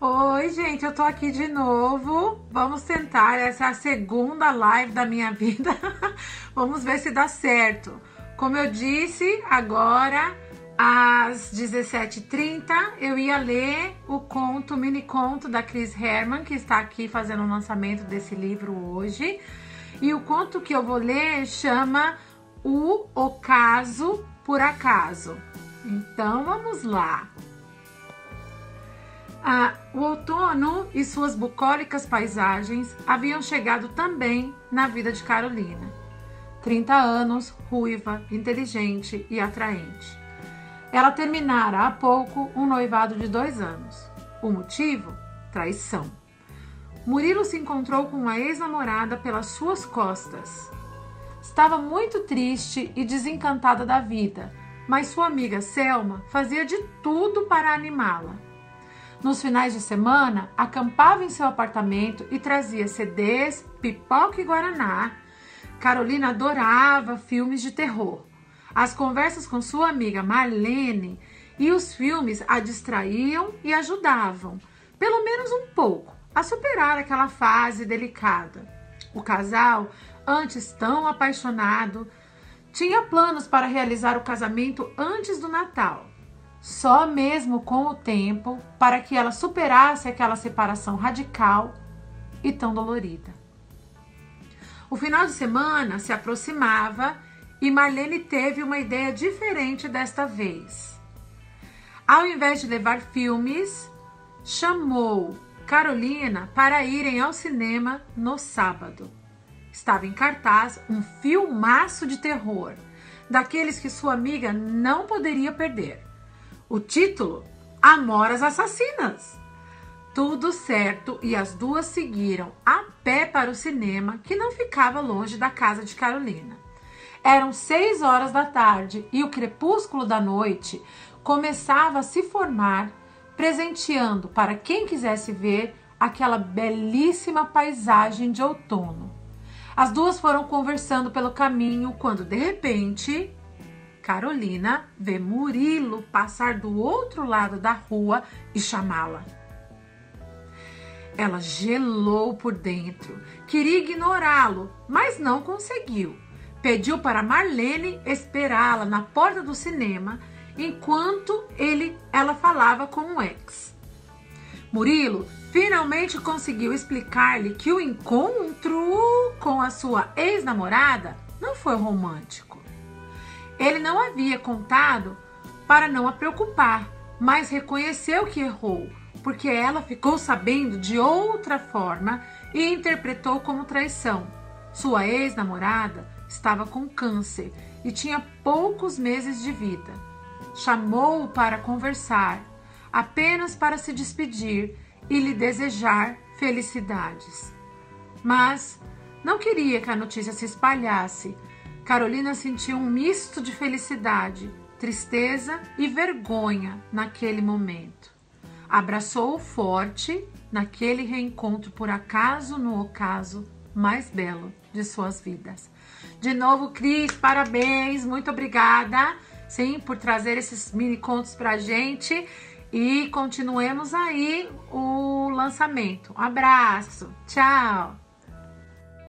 Oi, gente, eu tô aqui de novo. Vamos tentar. Essa é a segunda live da minha vida. Vamos ver se dá certo. Como eu disse, agora às 17h30 eu ia ler o conto, o mini conto da Chris Herman, que está aqui fazendo o lançamento desse livro hoje. E o conto que eu vou ler chama O Ocaso por Acaso. Então vamos lá. Ah, o outono e suas bucólicas paisagens haviam chegado também na vida de Carolina. 30 anos, ruiva, inteligente e atraente. Ela terminara há pouco um noivado de dois anos. O motivo? Traição. Murilo se encontrou com uma ex-namorada pelas suas costas. Estava muito triste e desencantada da vida, mas sua amiga Selma fazia de tudo para animá-la. Nos finais de semana, acampava em seu apartamento e trazia CDs, pipoca e guaraná. Carolina adorava filmes de terror. As conversas com sua amiga Marlene e os filmes a distraíam e ajudavam, pelo menos um pouco, a superar aquela fase delicada. O casal, antes tão apaixonado, tinha planos para realizar o casamento antes do Natal só mesmo com o tempo para que ela superasse aquela separação radical e tão dolorida. O final de semana se aproximava e Marlene teve uma ideia diferente desta vez. Ao invés de levar filmes, chamou Carolina para irem ao cinema no sábado. Estava em cartaz um filmaço de terror, daqueles que sua amiga não poderia perder. O título: Amoras Assassinas. Tudo certo e as duas seguiram a pé para o cinema, que não ficava longe da casa de Carolina. Eram seis horas da tarde e o crepúsculo da noite começava a se formar, presenteando para quem quisesse ver aquela belíssima paisagem de outono. As duas foram conversando pelo caminho quando, de repente, Carolina vê Murilo passar do outro lado da rua e chamá-la. Ela gelou por dentro, queria ignorá-lo, mas não conseguiu. Pediu para Marlene esperá-la na porta do cinema enquanto ele, ela falava com o ex. Murilo finalmente conseguiu explicar-lhe que o encontro com a sua ex-namorada não foi romântico. Ele não havia contado para não a preocupar, mas reconheceu que errou, porque ela ficou sabendo de outra forma e interpretou como traição. Sua ex-namorada estava com câncer e tinha poucos meses de vida. Chamou-o para conversar, apenas para se despedir e lhe desejar felicidades. Mas não queria que a notícia se espalhasse Carolina sentiu um misto de felicidade, tristeza e vergonha naquele momento. Abraçou-o forte naquele reencontro por acaso no ocaso mais belo de suas vidas. De novo, Cris, parabéns, muito obrigada, sim, por trazer esses mini contos pra gente e continuemos aí o lançamento. Um abraço, tchau!